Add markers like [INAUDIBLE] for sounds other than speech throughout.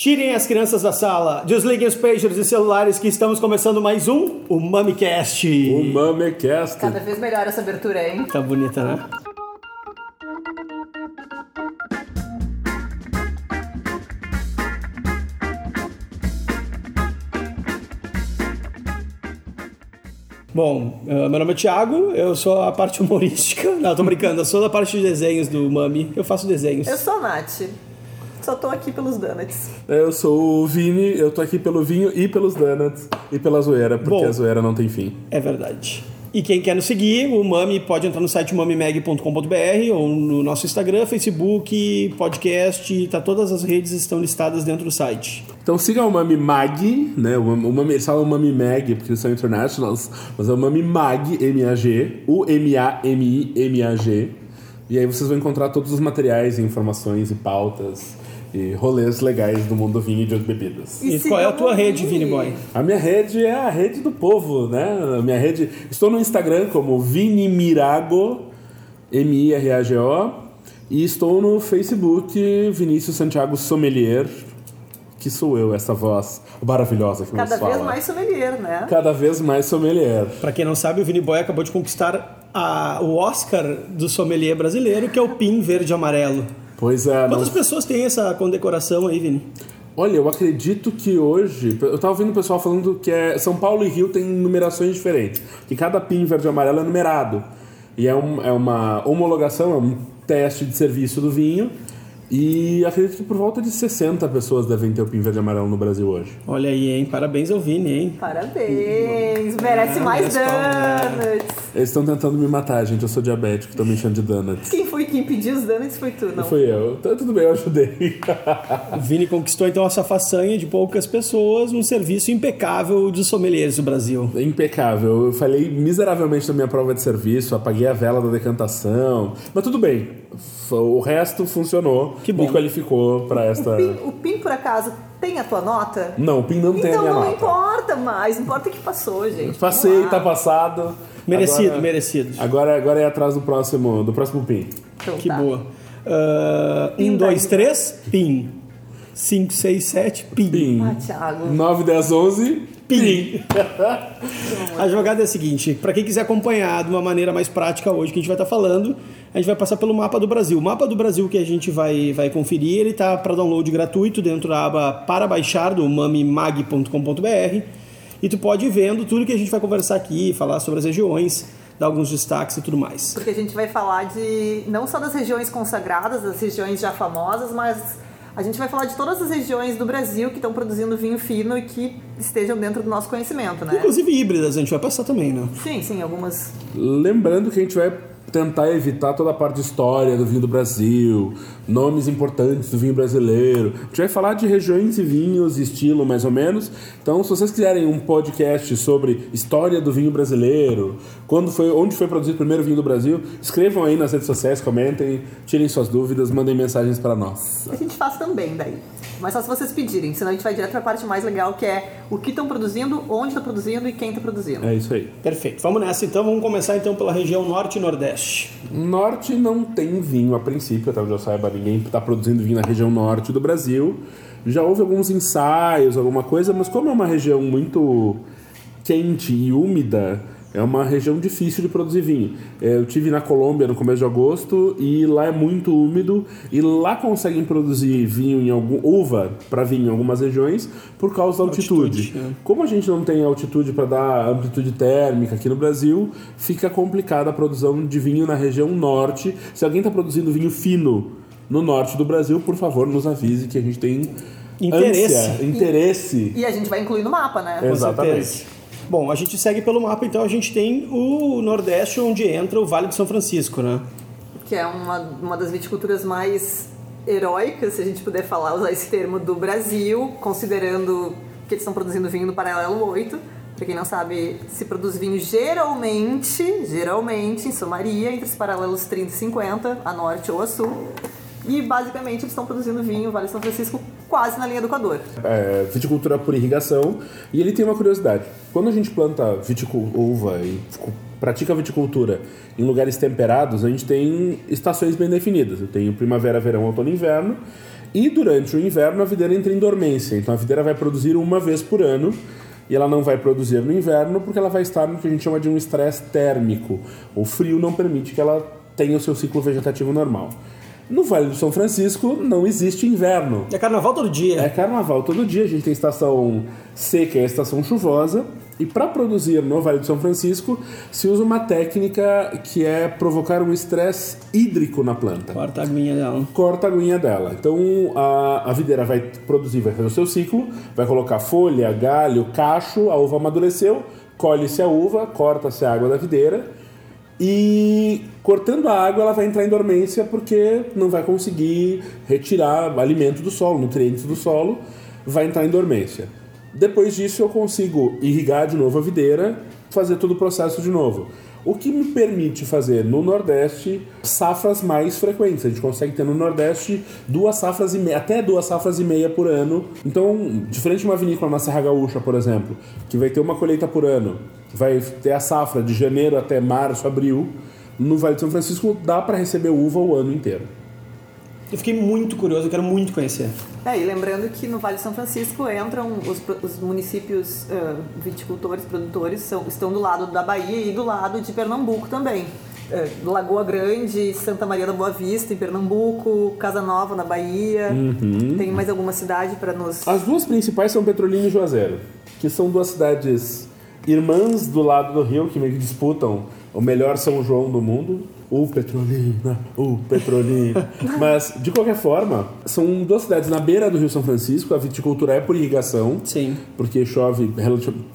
Tirem as crianças da sala, desliguem os pagers e celulares que estamos começando mais um, o MamiCast. O Mamecast. Cada vez melhor essa abertura, hein? Tá bonita, né? Bom, eh, meu nome é Thiago, eu sou a parte humorística. Não, tô brincando, eu sou da parte de desenhos do Mami. Eu faço desenhos. Eu sou a Nath. Só tô aqui pelos donuts. Eu sou o Vini, eu tô aqui pelo vinho e pelos donuts e pela zoeira, porque Bom. a zoeira não tem fim. É verdade. E quem quer nos seguir, o Mami pode entrar no site mamimag.com.br ou no nosso Instagram, Facebook, podcast, tá, todas as redes estão listadas dentro do site. Então siga o Mami Mag, né? O, Mami- o Mami, eles falam Mami Mag porque eles são internationals, mas é o Mami Mag, M-A-G, U-M-A-M-I-M-A-G. E aí vocês vão encontrar todos os materiais, e informações e pautas e rolês legais do mundo do vinho e de outras bebidas. E, qual é a tua rede, Vini. Boy? A minha rede é a rede do povo, né? A minha rede. Estou no Instagram como Vini Mirago, M-I-R-A-G-O, e estou no Facebook Vinícius Santiago Sommelier, que sou eu, essa voz maravilhosa que Cada nos fala. vez mais sommelier, né? Cada vez mais sommelier. Pra quem não sabe, o Vini Boy acabou de conquistar a- o Oscar do sommelier brasileiro, que é o PIN verde e amarelo. Pois é, não... Quantas pessoas têm essa condecoração aí, Vini? Olha, eu acredito que hoje. Eu tava ouvindo o pessoal falando que é, São Paulo e Rio tem numerações diferentes. Que cada PIN verde e amarelo é numerado. E é, um- é uma homologação, é um teste de serviço do vinho. E acredito que por volta de 60 pessoas devem ter o PIN verde e amarelo no Brasil hoje. Olha aí, hein? Parabéns ao Vini, hein? Parabéns! Merece Ah, mais merece donuts! Eles estão tentando me matar, gente. Eu sou diabético, tô me enchendo de donuts. Quem foi quem pediu os donuts foi tu, não? Fui eu. Tá, tudo bem, eu ajudei. O Vini conquistou então essa façanha de poucas pessoas, um serviço impecável de sommeliers do Brasil. Impecável. Eu falei miseravelmente na minha prova de serviço, apaguei a vela da decantação. Mas tudo bem. O resto funcionou. Que bom. Me qualificou pra esta. O PIN, o PIN, por acaso, tem a tua nota? Não, o PIN não tem a então minha não nota. importa mais, importa que passou, gente. Passei, tá passado. Merecido, Agora- merecido. Agora, agora é atrás do próximo, do próximo PIN. Então Que tá. boa. Pin um, dois, daí. três, PIN. Cinco, seis, sete, PIN. PIN. Ah, Thiago. 9, 10, 11, PIN. A jogada é a seguinte: para quem quiser acompanhar de uma maneira mais prática hoje que a gente vai estar falando, a gente vai passar pelo mapa do Brasil. O mapa do Brasil que a gente vai, vai conferir, ele tá para download gratuito dentro da aba para baixar do mamimag.com.br e tu pode ir vendo tudo que a gente vai conversar aqui, falar sobre as regiões, dar alguns destaques e tudo mais. Porque a gente vai falar de não só das regiões consagradas, das regiões já famosas, mas a gente vai falar de todas as regiões do Brasil que estão produzindo vinho fino e que estejam dentro do nosso conhecimento, né? Inclusive híbridas, a gente vai passar também, né? Sim, sim, algumas. Lembrando que a gente vai tentar evitar toda a parte de história do vinho do Brasil, nomes importantes do vinho brasileiro. A gente vai falar de regiões e vinhos, estilo mais ou menos. Então, se vocês quiserem um podcast sobre história do vinho brasileiro, quando foi, onde foi produzido o primeiro vinho do Brasil, escrevam aí nas redes sociais, comentem, tirem suas dúvidas, mandem mensagens para nós. A gente faz também daí. Mas só se vocês pedirem, senão a gente vai direto para a parte mais legal, que é o que estão produzindo, onde está produzindo e quem está produzindo. É isso aí. Perfeito. Vamos nessa então. Vamos começar então pela região norte e nordeste. Norte não tem vinho a princípio, até onde eu saiba, ninguém está produzindo vinho na região norte do Brasil. Já houve alguns ensaios, alguma coisa, mas como é uma região muito quente e úmida, é uma região difícil de produzir vinho. É, Eu tive na Colômbia no começo de agosto e lá é muito úmido e lá conseguem produzir vinho em algum uva para vinho em algumas regiões por causa da altitude. Altitude, é. Como a gente não tem altitude para dar amplitude térmica aqui no Brasil, fica complicada a produção de vinho na região norte. Se alguém está produzindo vinho fino no norte do Brasil, por favor, nos avise que a gente tem Interesse. ânsia, interesse. E a gente vai incluir no mapa, né? Exatamente. Bom, a gente segue pelo mapa, então a gente tem o Nordeste, onde entra o Vale de São Francisco, né? que é uma, uma das viticulturas mais heróicas, se a gente puder falar, usar esse termo, do Brasil, considerando que eles estão produzindo vinho no paralelo 8. Para quem não sabe, se produz vinho geralmente, geralmente em Somaria, entre os paralelos 30 e 50, a norte ou a sul. E basicamente eles estão produzindo vinho, Vale São Francisco, quase na linha do Equador. é, viticultura por irrigação. E ele tem uma curiosidade. Quando a gente planta viticul- uva e pratica viticultura em lugares temperados, a gente tem estações bem definidas. Eu tenho primavera, verão, outono e inverno. E durante o inverno a videira entra em dormência. Então a videira vai produzir uma vez por ano e ela não vai produzir no inverno porque ela vai estar no que a gente chama de um estresse térmico. O frio não permite que ela tenha o seu ciclo vegetativo normal. No Vale do São Francisco não existe inverno. É carnaval todo dia. É carnaval todo dia, a gente tem estação seca e a estação chuvosa. E para produzir no Vale do São Francisco, se usa uma técnica que é provocar um estresse hídrico na planta. Corta a aguinha dela. Corta a aguinha dela. Então a, a videira vai produzir, vai fazer o seu ciclo, vai colocar folha, galho, cacho, a uva amadureceu, colhe-se a uva, corta-se a água da videira e cortando a água ela vai entrar em dormência porque não vai conseguir retirar alimento do solo, nutrientes do solo, vai entrar em dormência. Depois disso eu consigo irrigar de novo a videira, fazer todo o processo de novo. O que me permite fazer no Nordeste safras mais frequentes. A gente consegue ter no Nordeste duas safras e meia, até duas safras e meia por ano. Então, diferente de uma vinícola na Serra Gaúcha, por exemplo, que vai ter uma colheita por ano, vai ter a safra de janeiro até março, abril. No Vale de São Francisco dá para receber uva o ano inteiro. Eu fiquei muito curioso, eu quero muito conhecer. É, e lembrando que no Vale de São Francisco entram os, os municípios uh, viticultores, produtores, são, estão do lado da Bahia e do lado de Pernambuco também. Uh, Lagoa Grande, Santa Maria da Boa Vista, em Pernambuco, Casa Nova, na Bahia. Uhum. Tem mais alguma cidade para nos. As duas principais são Petrolina e Juazeiro, que são duas cidades irmãs do lado do rio que meio que disputam o melhor São João do mundo. O Petrolina, o Petrolina. [LAUGHS] Mas, de qualquer forma, são duas cidades na beira do Rio São Francisco. A viticultura é por irrigação. Sim. Porque chove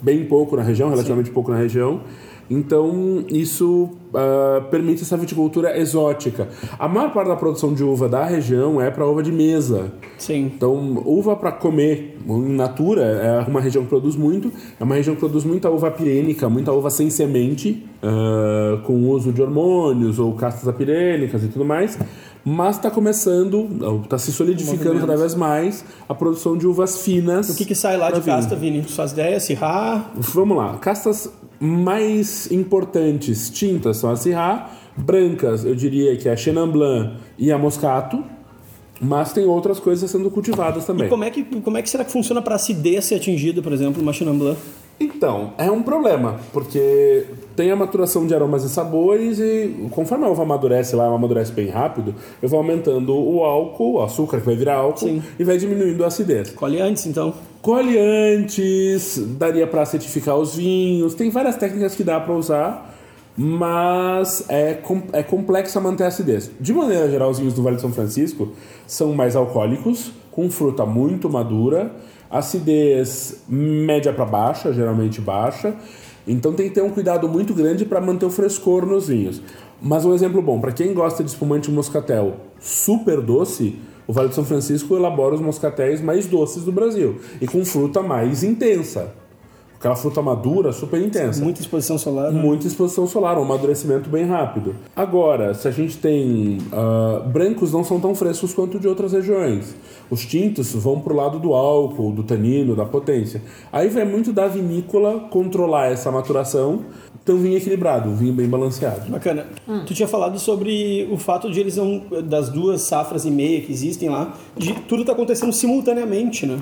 bem pouco na região, relativamente Sim. pouco na região. Então, isso uh, permite essa viticultura exótica. A maior parte da produção de uva da região é para uva de mesa. Sim. Então, uva para comer em natura é uma região que produz muito. É uma região que produz muita uva pirênica, muita uva sem semente, uh, com uso de hormônios ou castas apirênicas e tudo mais mas está começando, está se solidificando cada vez mais a produção de uvas finas. O que, que sai lá de vinho. casta, Vini? Suas ideias, Syrah? Vamos lá. Castas mais importantes tintas são a Syrah, brancas eu diria que é a Chenin Blanc e a Moscato, mas tem outras coisas sendo cultivadas também. E como é que, como é que será que funciona para a acidez ser atingida, por exemplo, uma Chenin Blanc? Então, é um problema, porque tem a maturação de aromas e sabores e conforme a uva amadurece lá, ela amadurece bem rápido, eu vou aumentando o álcool, o açúcar que vai virar álcool Sim. e vai diminuindo a acidez. Colhe antes, então. Colhe antes, daria para acidificar os vinhos, tem várias técnicas que dá para usar, mas é, é complexo manter a acidez. De maneira geral, os vinhos do Vale de São Francisco são mais alcoólicos, com fruta muito madura, acidez média para baixa, geralmente baixa. Então tem que ter um cuidado muito grande para manter o frescor nos vinhos. Mas um exemplo bom, para quem gosta de espumante moscatel super doce, o Vale de São Francisco elabora os moscatéis mais doces do Brasil e com fruta mais intensa. Aquela fruta madura, super intensa. Muita exposição solar. Né? Muita exposição solar, um amadurecimento bem rápido. Agora, se a gente tem. Uh, brancos não são tão frescos quanto de outras regiões. Os tintos vão pro lado do álcool, do tanino, da potência. Aí vai muito da vinícola controlar essa maturação. Então, vinho equilibrado, um vinho bem balanceado. Bacana. Hum. Tu tinha falado sobre o fato de eles não. das duas safras e meia que existem lá, de tudo tá acontecendo simultaneamente, né?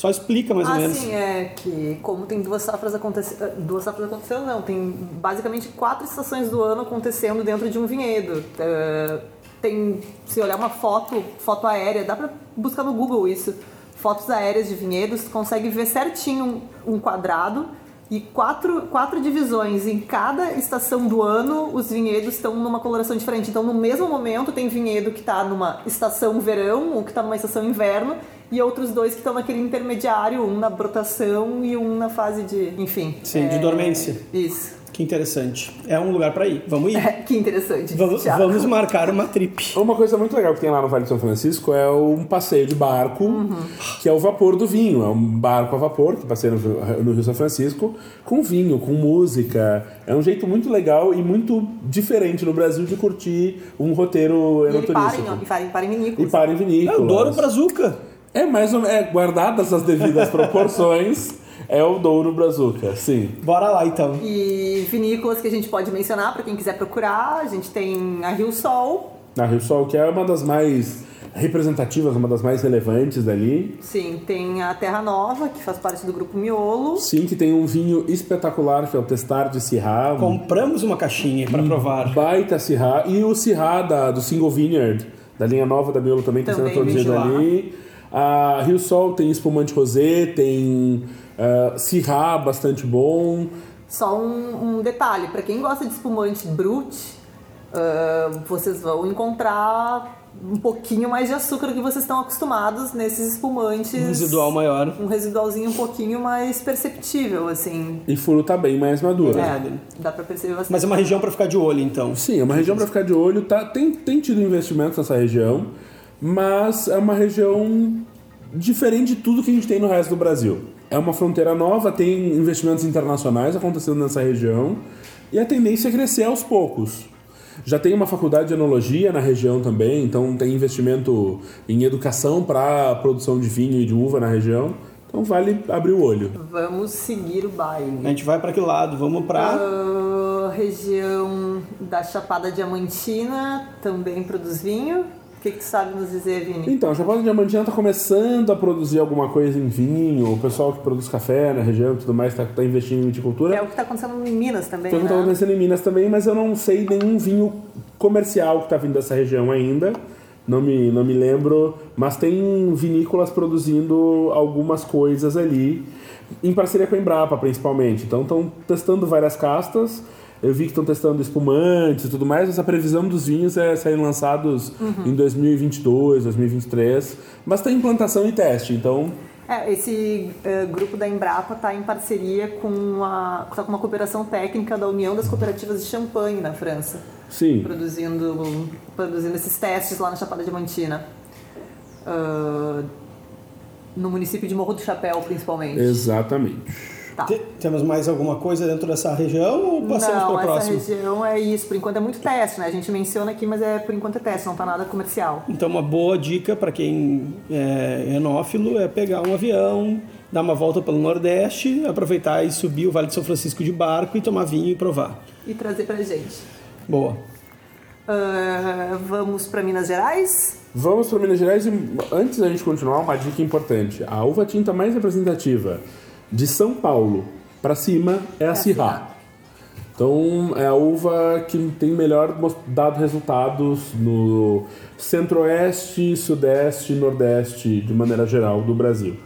Só explica mais ou menos. Sim, é que como tem duas safras acontecendo. Duas safras acontecendo, não. Tem basicamente quatro estações do ano acontecendo dentro de um vinhedo. Uh, tem, se olhar uma foto, foto aérea, dá pra buscar no Google isso. Fotos aéreas de vinhedos, consegue ver certinho um, um quadrado e quatro, quatro divisões. Em cada estação do ano, os vinhedos estão numa coloração diferente. Então, no mesmo momento, tem vinhedo que está numa estação verão, ou que está numa estação inverno, e outros dois que estão naquele intermediário, um na brotação e um na fase de, enfim. Sim, é... de dormência. Isso. Que interessante. É um lugar para ir. Vamos ir. É, [LAUGHS] que interessante. Vamos, vamos, marcar uma trip. Uma coisa muito legal que tem lá no Vale de São Francisco é um passeio de barco, uhum. que é o vapor do vinho. É um barco a vapor que passeia no, no Rio São Francisco com vinho, com música. É um jeito muito legal e muito diferente no Brasil de curtir um roteiro enoturístico. E para em, para em vinícolas. E para em vinícolas. É o Douro Brazuca. É mais ou menos, é, guardadas as devidas [LAUGHS] proporções, é o Douro Brazuca, sim. Bora lá então. E vinícolas que a gente pode mencionar para quem quiser procurar, a gente tem a Rio Sol. A Rio Sol, que é uma das mais representativas, uma das mais relevantes dali. Sim, tem a Terra Nova, que faz parte do grupo Miolo. Sim, que tem um vinho espetacular, que é o Testar de um Compramos uma caixinha para provar. Baita Syrah. E o da, do Single Vineyard, da linha nova da Miolo também está sendo produzido de lá. A Rio Sol tem espumante rosé, tem uh, Syrah bastante bom. Só um, um detalhe, para quem gosta de espumante brut, ah, vocês vão encontrar um pouquinho mais de açúcar do que vocês estão acostumados nesses espumantes. Um residual maior. Um residualzinho um pouquinho mais perceptível, assim. E Furo tá bem mais madura. É, dá pra perceber bastante. Mas é uma região para ficar de olho, então. Sim, é uma região para ficar de olho. Tá, tem, tem tido investimentos nessa região, mas é uma região diferente de tudo que a gente tem no resto do Brasil. É uma fronteira nova, tem investimentos internacionais acontecendo nessa região e a tendência é crescer aos poucos. Já tem uma faculdade de enologia na região também, então tem investimento em educação para produção de vinho e de uva na região. Então vale abrir o olho. Vamos seguir o baile. A gente vai para que lado? Vamos para Ah, região da Chapada Diamantina também produz vinho. O que, que sabe nos dizer, Vini? Então, a Chapada Diamantina está começando a produzir alguma coisa em vinho. O pessoal que produz café na região e tudo mais está investindo em viticultura. É o que está acontecendo em Minas também, Foi o que né? está acontecendo em Minas também, mas eu não sei nenhum vinho comercial que está vindo dessa região ainda. Não me, não me lembro, mas tem vinícolas produzindo algumas coisas ali, em parceria com a Embrapa principalmente. Então estão testando várias castas. Eu vi que estão testando espumantes e tudo mais. Essa previsão dos vinhos é serem lançados em 2022, 2023. Mas tem implantação e teste, então É, esse eh, grupo da Embrapa está em parceria com, a, tá com uma cooperação técnica da União das Cooperativas de Champanhe na França, sim. produzindo, produzindo esses testes lá na Chapada Diamantina. Ah, no município de Morro do Chapéu, principalmente. Exatamente. Tá. Te- Temos mais alguma coisa dentro dessa região ou passamos para essa próximo? região é isso. Por enquanto é muito teste, né? A gente menciona aqui, mas é por enquanto é teste, não tá nada comercial. Então, uma boa dica para quem é enófilo é pegar um avião, dar uma volta pelo Nordeste, aproveitar e subir o Vale de São Francisco de barco e tomar vinho e provar. E trazer pra gente. Boa. Ah, vamos para Minas Gerais? Vamos para Minas Gerais e antes da gente continuar, uma dica importante. A uva tinta mais representativa de São Paulo para cima é a Syrah. Então é a uva que tem melhor dado resultados no centro-oeste, sudeste e nordeste de maneira geral do Brasil.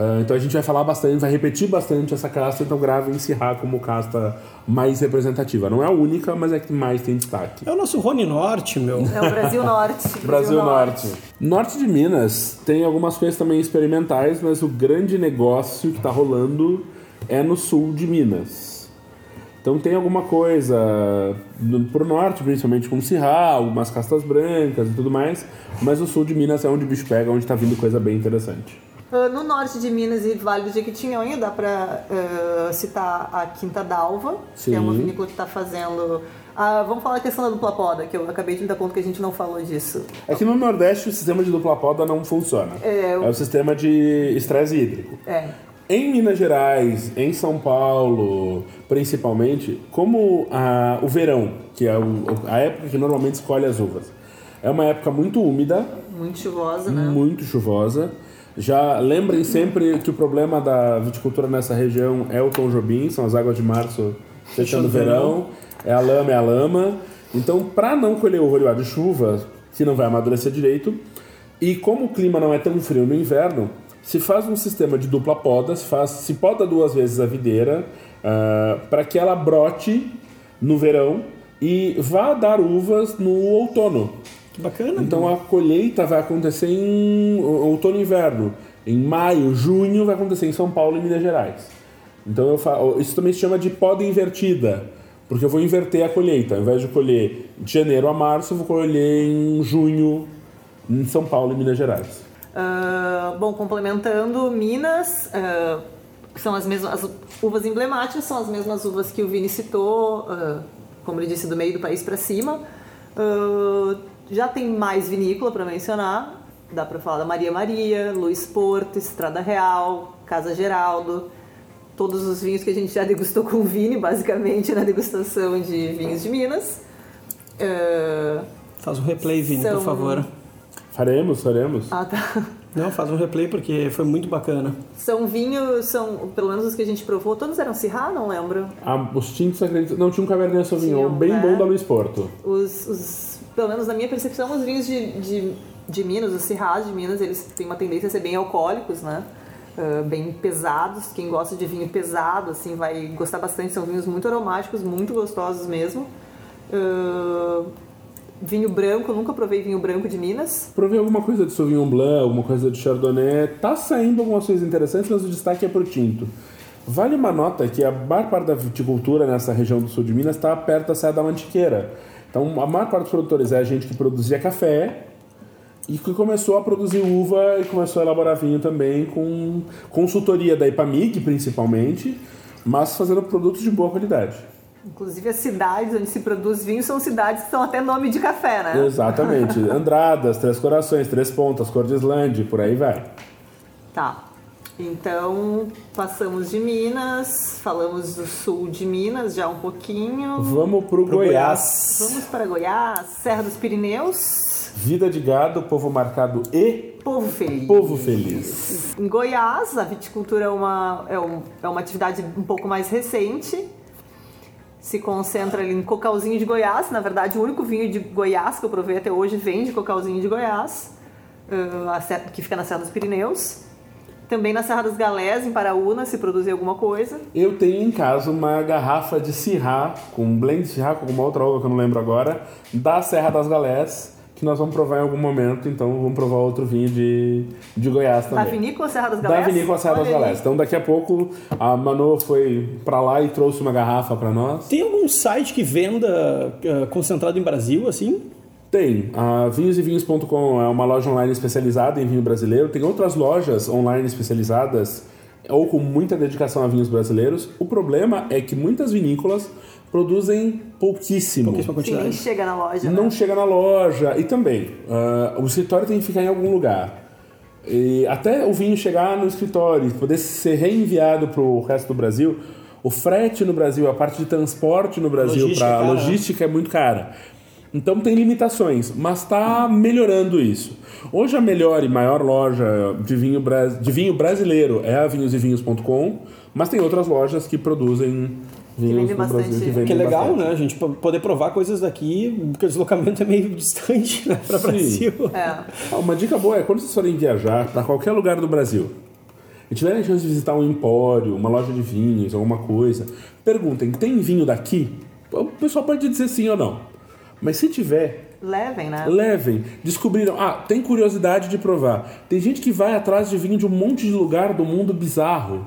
Ah, então a gente vai falar bastante, vai repetir bastante essa casta, então gravem Syrah como casta mais representativa. Não é a única, mas é a que mais tem destaque. É o nosso Rony Norte, meu. É o Brasil Norte. [LAUGHS] Brasil Norte. Norte de Minas tem algumas coisas também experimentais, mas o grande negócio que está rolando é no sul de Minas. Então tem alguma coisa no, pro norte, principalmente com Syrah, algumas castas brancas e tudo mais, mas o sul de Minas é onde o bicho pega, onde está vindo coisa bem interessante. Ah, No norte de Minas e Vale do Jequitinhonha dá para citar a Quinta d'Alva, que é uma Sim. vinícola que está fazendo... Ah, vamos falar a questão da dupla poda, que eu acabei de me dar conta que a gente não falou disso. Aqui no Nordeste o sistema de dupla poda não funciona. É, é o sistema de estresse hídrico. É, Em Minas Gerais, em São Paulo, principalmente, como a- o verão, que é o- a época que normalmente escolhe as uvas, é uma época muito úmida, muito chuvosa, né? muito chuvosa. Já lembrem sempre que o problema da viticultura nessa região é o Tom Jobim, são as águas de março fechando o verão, é a lama, é a lama. Então, para não colher o roleado de chuva, que não vai amadurecer direito, e como o clima não é tão frio no inverno, se faz um sistema de dupla poda, se, faz, se poda duas vezes a videira, para que ela brote no verão e vá dar uvas no outono. Que bacana. Então a colheita vai acontecer em outono e inverno. Em maio, junho vai acontecer em São Paulo e Minas Gerais. Então eu falo, isso também se chama de poda invertida, porque eu vou inverter a colheita. Ao invés de colher de janeiro a março, eu vou colher em junho em São Paulo e Minas Gerais. Ah, bom, complementando, Minas ah, são as mesmas as uvas emblemáticas, são as mesmas uvas que o Vini citou, ah, como ele disse, do meio do país para cima. Ah, já tem mais vinícola para mencionar. Dá para falar da Maria Maria, Luiz Porto, Estrada Real, Casa Geraldo. Todos os vinhos que a gente já degustou com o Vini, basicamente, na degustação de vinhos de Minas. Ah, Faz um replay, Vini, São- por favor. Faremos, faremos. Ah, tá. Não, faz um replay porque foi muito bacana. São vinhos, são, pelo menos os que a gente provou, todos eram Syrah, não lembro. Ah, os tintos, acredito. Não, tinha um Cabernet Sauvignon Tinha bem né? bom da Luiz Porto. Os, os- pelo menos na minha percepção, os vinhos de, de, de Minas, os Syrahs de Minas, eles têm uma tendência a ser bem alcoólicos, né? Ah, bem pesados. Quem gosta de vinho pesado, assim, vai gostar bastante. São vinhos muito aromáticos, muito gostosos mesmo. Ah, vinho branco, nunca provei vinho branco de Minas. Provei alguma coisa de Sauvignon Blanc, alguma coisa de Chardonnay. Tá saindo algumas coisas interessantes, mas o destaque é pro tinto. Vale uma nota que a maior parte da viticultura nessa região do sul de Minas está perto da Serra da Mantiqueira. Então, a maior parte dos produtores é a gente que produzia café e que começou a produzir uva e começou a elaborar vinho também com consultoria da Ipamig, principalmente, mas fazendo produtos de boa qualidade. Inclusive as cidades onde se produz vinho são cidades que são até nome de café, né? Exatamente. [LAUGHS] Andradas, Três Corações, Três Pontas, Cordislândia, por aí vai. Tá. Então, passamos de Minas, falamos do sul de Minas já um pouquinho. Vamos pro, Pro Goiás. Vamos para Goiás, Serra dos Pirineus, Vida de gado, povo marcado e povo feliz. povo feliz. Em Goiás, a viticultura é uma, é, um- é uma atividade um pouco mais recente. Se concentra ali em Cocalzinho de Goiás. Na verdade, o único vinho de Goiás que eu provei até hoje vem de Cocalzinho de Goiás, ah, que fica na Serra dos Pirineus. Também na Serra das Galés, em Paraúna, se produzir alguma coisa. Eu tenho em casa uma garrafa de Syrah, com um blend de Syrah com alguma outra uva que eu não lembro agora, da Serra das Galés, que nós vamos provar em algum momento, então vamos provar outro vinho de, de Goiás Da também. vinícola Serra das Da Galés. vinícola Serra das Olha aí. Galés. Então daqui a pouco a Manu foi pra lá e trouxe uma garrafa pra nós. Tem algum site que venda ah, concentrado em Brasil, assim? Tem. A vinhosevinhos.com é uma loja online especializada em vinho brasileiro. Tem outras lojas online especializadas ou com muita dedicação a vinhos brasileiros. O problema é que muitas vinícolas produzem pouquíssimo. Pouquíssima Sim, nem quantidade. chega na loja. Não né? chega na loja. E também, ah, o escritório tem que ficar em algum lugar. E até o vinho chegar no escritório e poder ser reenviado para o resto do Brasil, o frete no Brasil, a parte de transporte no Brasil para né? logística é muito cara. Então tem limitações, mas está melhorando isso. Hoje a melhor e maior loja de vinho, de vinho brasileiro é a vinhosevinhos.com, mas tem outras lojas que produzem vinhos vendem no bastante. Brasil que Que é legal, bastante. né? A gente po- poder provar coisas daqui, porque o deslocamento é meio [LAUGHS] distante, né? Pra Sim. Brasil. É. Ah, Uma dica boa é quando vocês forem viajar para qualquer lugar do Brasil e tiverem a chance de visitar um empório, uma loja de vinhos, alguma coisa, perguntem: tem vinho daqui? O pessoal pode dizer sim ou não. Mas se tiver, Levem, né? levem. Descobriram, ah, tem curiosidade de provar. Tem gente que vai atrás de vinho de um monte de lugar do mundo bizarro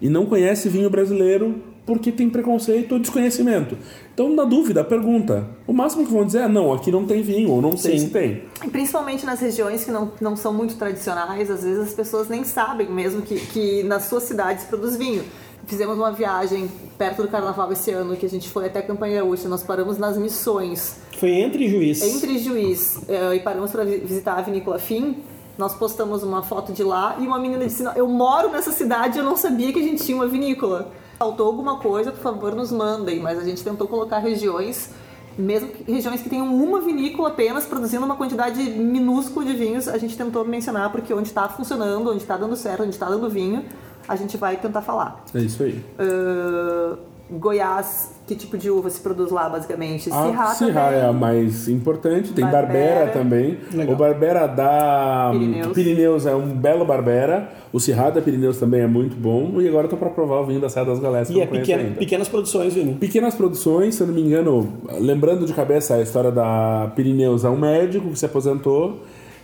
e não conhece vinho brasileiro porque tem preconceito ou desconhecimento. Então, na dúvida, pergunta. O máximo que vão dizer é: não, aqui não tem vinho, ou não sei Sim. se tem. E principalmente nas regiões que não, não são muito tradicionais, às vezes as pessoas nem sabem mesmo que, que nas suas cidades produz vinho. Fizemos uma viagem perto do carnaval esse ano que a gente foi até Campanha Gaúcha, nós paramos nas missões, Foi entre juiz. entre Juiz, eh, e paramos para visitar a vinícola Fim. Nós postamos uma foto de lá e uma menina disse: "Não, Eu moro nessa cidade, eu não sabia que a gente tinha uma vinícola. Faltou alguma coisa, por favor, nos mandem. Mas a gente tentou colocar regiões, mesmo que- regiões que tenham uma vinícola apenas, produzindo uma quantidade minúscula de vinhos, a gente tentou mencionar, porque onde está funcionando, onde está dando certo, onde está dando vinho, a gente vai tentar falar. É isso aí. Ah, Goiás, que tipo de uva se produz lá, basicamente? A Syrah Syrah também. é a mais importante, tem Barbera. Barbera, também. Legal. O Barbera da Pirineus. Pirineus é um belo Barbera. O Syrah da Pirineus também é muito bom. E agora eu tô pra provar o vinho da Serra das Galés, que E é pequena, pequenas produções, Vini. Pequenas produções, se eu não me engano, lembrando de cabeça a história da Pirineus, é um médico que se aposentou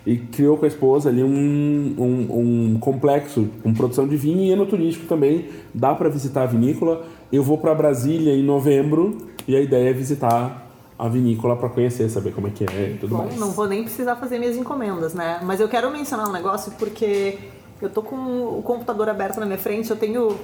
e criou com a esposa ali um, um, um complexo com produção de vinho e enoturístico também. Dá para visitar a vinícola. Eu vou para Brasília em novembro e a ideia é visitar a vinícola para conhecer, saber como é que é e tudo Bom, mais. não vou nem precisar fazer minhas encomendas, né? Mas eu quero mencionar um negócio porque eu tô com o computador aberto na minha frente, eu tenho.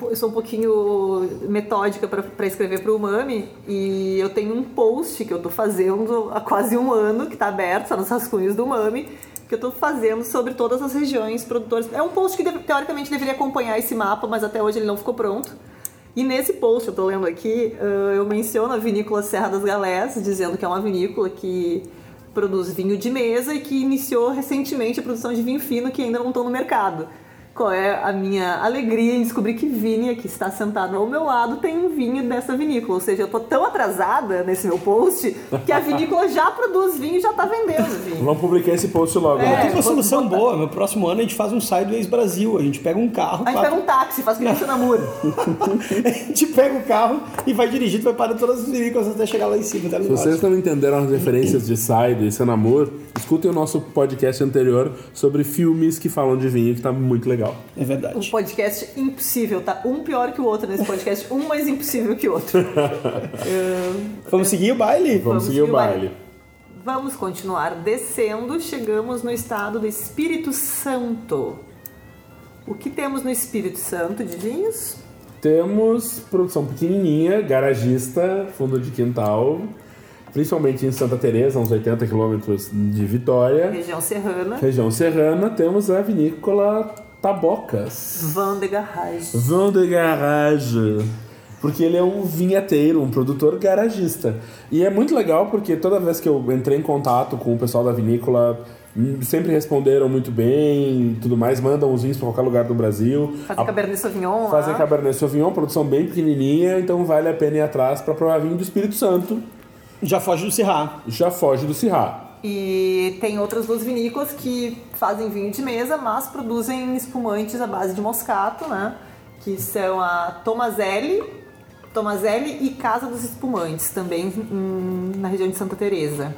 Eu sou um pouquinho metódica para escrever para o Umami e eu tenho um post que eu tô fazendo há quase um ano, que tá aberto, tá nos rascunhos do Umami, que eu tô fazendo sobre todas as regiões produtoras. É um post que teoricamente deveria acompanhar esse mapa, mas até hoje ele não ficou pronto. E nesse post, eu tô lendo aqui, eu menciono a vinícola Serra das Galés, dizendo que é uma vinícola que produz vinho de mesa e que iniciou recentemente a produção de vinho fino que ainda não estão no mercado. Qual é a minha alegria em descobrir que Vini, que está sentado ao meu lado, tem um vinho dessa vinícola. Ou seja, eu tô tão atrasada nesse meu post que a vinícola já produz vinho e já está vendendo vinho. Vamos publicar esse post logo. É. né? Tem uma solução botar. boa. No próximo ano a gente faz um Sideways Brasil. A gente pega um carro. A gente quatro- pega um táxi, faz criança namoro. [LAUGHS] a gente pega o carro e vai dirigindo, vai parar todas as vinícolas até chegar lá em cima. Tá Se vocês não entenderam as referências de Side e Senamor, escutem o nosso podcast anterior sobre filmes que falam de vinho, que tá muito legal. É Um verdade. podcast impossível, tá? Um pior que o outro nesse podcast, um mais impossível que o outro. [LAUGHS] É, Vamos seguir o baile? Vamos, Vamos seguir o seguir o baile. baile. Vamos continuar descendo, chegamos no estado do Espírito Santo. O que temos no Espírito Santo de vinhos? Temos produção pequenininha, garagista, fundo de quintal, principalmente em Santa Teresa, uns 80 quilômetros de Vitória. Região Serrana, Região serrana, temos a vinícola Tabocas. Van de Garrage. Vin de Garage. Porque ele é um vinheteiro, um produtor garagista. E é muito legal porque toda vez que eu entrei em contato com o pessoal da vinícola, hum, sempre responderam muito bem, tudo mais, mandam os vinhos para qualquer lugar do Brasil. Fazer A- Cabernet Sauvignon Fazem. Cabernet Sauvignon, produção bem pequenininha, então vale a pena ir atrás para provar vinho do Espírito Santo. Já foge do Cirrá. Já foge do Cirrá. E tem outras duas vinícolas que fazem vinho de mesa, mas produzem espumantes à base de moscato, né? Que são a Tomazelli, Tomazelli e Casa dos Espumantes, também hum, na região de Santa Teresa.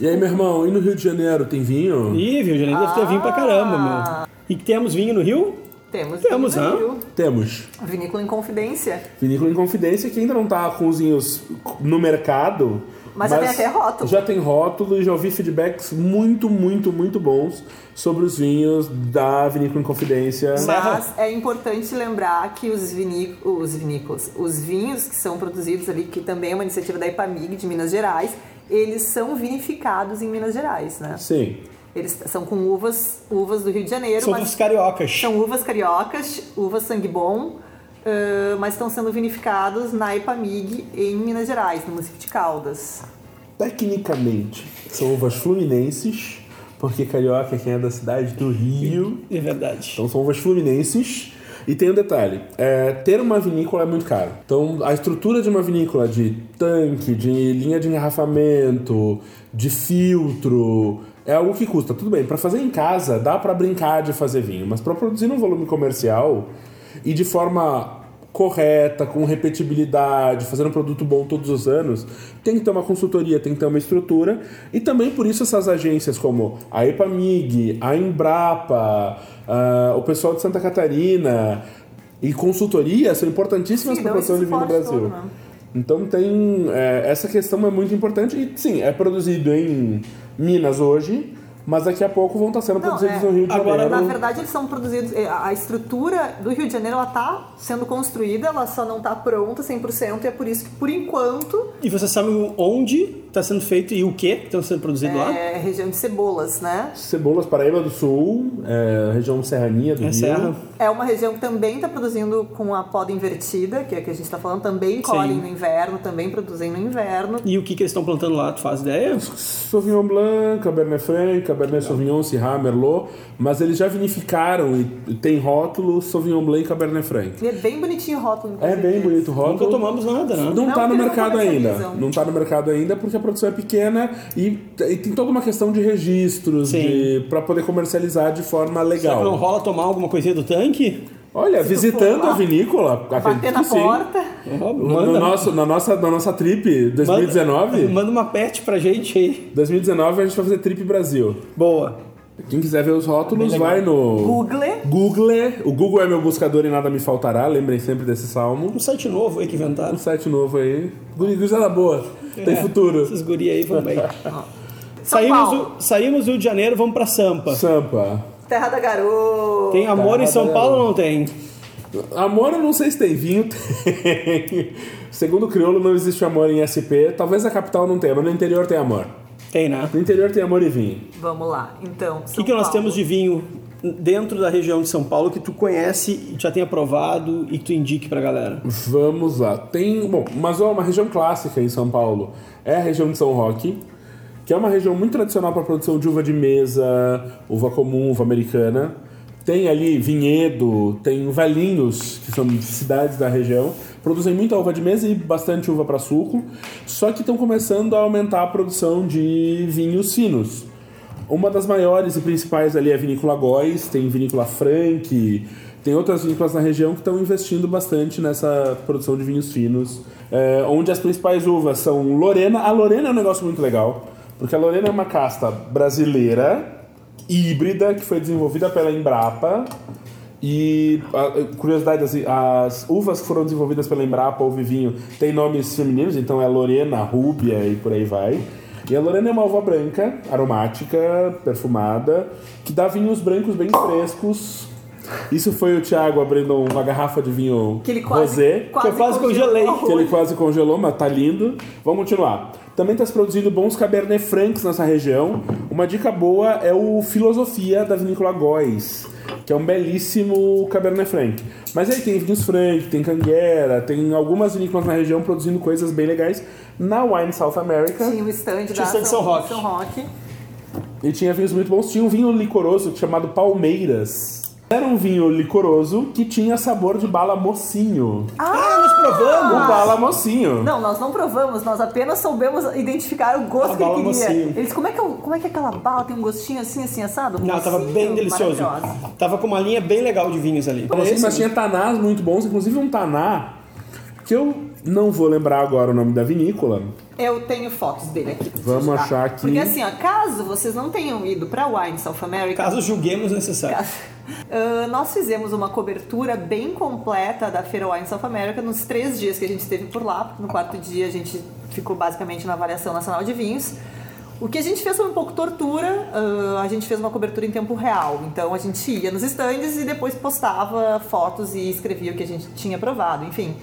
E aí, meu irmão, e no Rio de Janeiro tem vinho? Ih, Rio de Janeiro deve ter vinho pra caramba, meu. E temos vinho no Rio? Temos, Temos, vinho no né? Rio. Temos. Vinícola em Confidência. Vinícola em Confidência, que ainda não tá com os vinhos no mercado. Mas já tem até rótulo. Já tem rótulo e já ouvi feedbacks muito, muito, muito bons sobre os vinhos da Vinícola em Confidência. Mas é importante lembrar que os, viní os vinícolas, os vinhos que são produzidos ali, que também é uma iniciativa da Ipamig de Minas Gerais, eles são vinificados em Minas Gerais, né? Sim. Eles são com uvas, uvas do Rio de Janeiro, São mas os cariocas. são uvas cariocas, uvas sangue bom, ãh, mas estão sendo vinificados na Ipamig em Minas Gerais, no município de Caldas. Tecnicamente, são uvas fluminenses, porque carioca é quem é da cidade do Rio. É verdade. Então são uvas fluminenses. E tem um detalhe: é, ter uma vinícola é muito caro. Então a estrutura de uma vinícola de tanque, de linha de engarrafamento, de filtro, é algo que custa. Tudo bem, para fazer em casa dá para brincar de fazer vinho, mas para produzir num volume comercial e de forma correta, com repetibilidade, fazendo um produto bom todos os anos, tem que ter uma consultoria, tem que ter uma estrutura. E também por isso essas agências como a EPAMIG, a Embrapa, ah, o pessoal de Santa Catarina e consultoria são importantíssimas Sim, para a produção de vinho no Brasil. todo, né? Então tem é, essa questão é muito importante e sim é produzido em Minas hoje, mas daqui a pouco vão estar sendo Não, produzidos é. no Rio de Agora, Janeiro. Na verdade, eles são produzidos. eh, A estrutura do Rio de Janeiro ela tá sendo construída, ela só não tá pronta 100%, e é por isso que, por enquanto, E você sabe onde está sendo feito e o que está sendo produzido lá? é região de Cebolas, né? Cebolas Paraíba do Sul, é, região serraninha do É Rio. serra. É uma região que também está produzindo com a poda invertida, que é a que a gente está falando, também colhem no inverno, também produzem no inverno. E o que, que eles estão plantando lá, tu faz ideia? Sauvignon Blanc, Cabernet Franc, Cabernet Sauvignon, Syrah, Merlot, mas eles já vinificaram e tem rótulo Sauvignon Blanc e Cabernet Franc. E é bem bonitinho o rótulo. É bem bonito o Nunca rótulo. tomamos nada, né? Não, Não, tá no mercado ainda. Não tá no mercado ainda porque a produção é pequena e, e tem toda uma questão de registros para poder comercializar de forma Será que não legal. rola tomar alguma coisinha do tanque? Olha, tu visitando a vinícola, Bater na porta. Manda, no nosso, na, nossa, na nossa trip manda, 2019, manda uma pet pra gente aí. 2019 a gente vai fazer trip Brasil. Boa. Quem quiser ver os rótulos, vai no Google. Google. O Google é meu buscador e nada me faltará. Lembrem sempre desse salmo. Um site novo aí que inventaram. Um site novo aí. Gurizada boa. Tem É, futuro. Esses guri aí vão bem. [LAUGHS] Saímos, do, saímos do Rio de Janeiro, vamos pra Sampa. Sampa. Terra da Garoa. Tem amor em São Paulo ou não tem? Amor, eu não sei se tem vinho. [LAUGHS] Tem. Segundo o Criolo, não existe amor em SP. Talvez a capital não tenha, mas no interior tem amor. Tem, né? No interior tem amor e vinho. Vamos lá. Então, O que, que nós temos de vinho dentro da região de São Paulo que tu conhece, já tenha provado e que tu indique pra galera? Vamos lá. Tem, bom, mas ó, uma região clássica em São Paulo é a região de São Roque. que é uma região muito tradicional para a produção de uva de mesa, uva comum, uva americana. Tem ali vinhedo, tem Valinhos, que são cidades da região, produzem muita uva de mesa e bastante uva para suco, só que estão começando a aumentar a produção de vinhos finos. Uma das maiores e principais ali é a Vinícola Góis, tem Vinícola Frank, tem outras vinícolas na região que estão investindo bastante nessa produção de vinhos finos, é, onde as principais uvas são Lorena. A Lorena é um negócio muito legal, porque a Lorena é uma casta brasileira, híbrida, que foi desenvolvida pela Embrapa. E, a, curiosidade, assim, as uvas que foram desenvolvidas pela Embrapa, o vinho, tem nomes femininos, então é Lorena, Rúbia e por aí vai. E a Lorena é uma uva branca, aromática, perfumada, que dá vinhos brancos bem frescos. Isso foi o Thiago abrindo uma garrafa de vinho Que ele quase, rosé, quase, que eu quase congelei, que ele quase congelou, mas tá lindo. Vamos continuar. Também está se produzindo bons Cabernet Francs nessa região. Uma dica boa é o Filosofia da Vinícola Góis, que é um belíssimo Cabernet Franc. Mas aí tem vinhos Franc, tem Canguera, tem algumas vinícolas na região produzindo coisas bem legais. Na Wine South America, Tinha o stand Tinha da o stand de São Roque. São Roque. e tinha vinhos muito bons. Tinha um vinho licoroso chamado Palmeiras. Era um vinho licoroso que tinha sabor de bala mocinho. Ah, nós provamos! O bala mocinho. Não, nós não provamos, nós apenas soubemos identificar o gosto A que ele bala queria. mocinho. Eles, como é, que é, o- como é que é aquela bala tem um gostinho assim, assim, assado? Não, tava Mocinho, bem delicioso. Tava com uma linha bem legal de vinhos ali. Mas tinha tanás muito bons, inclusive um taná que eu não vou lembrar agora o nome da vinícola. Eu tenho fotos dele aqui. Vamos achar aqui. Porque assim, ó, caso vocês não tenham ido pra Wine South America, Caso julguemos necessário. [LAUGHS] Ah, nós fizemos uma cobertura bem completa da Feira Wine South America nos três dias que a gente esteve por lá. porque No quarto dia a gente ficou basicamente na avaliação nacional de vinhos. O que a gente fez foi um pouco tortura, ah, a gente fez uma cobertura em tempo real. Então a gente ia nos estandes e depois postava fotos e escrevia o que a gente tinha provado, enfim.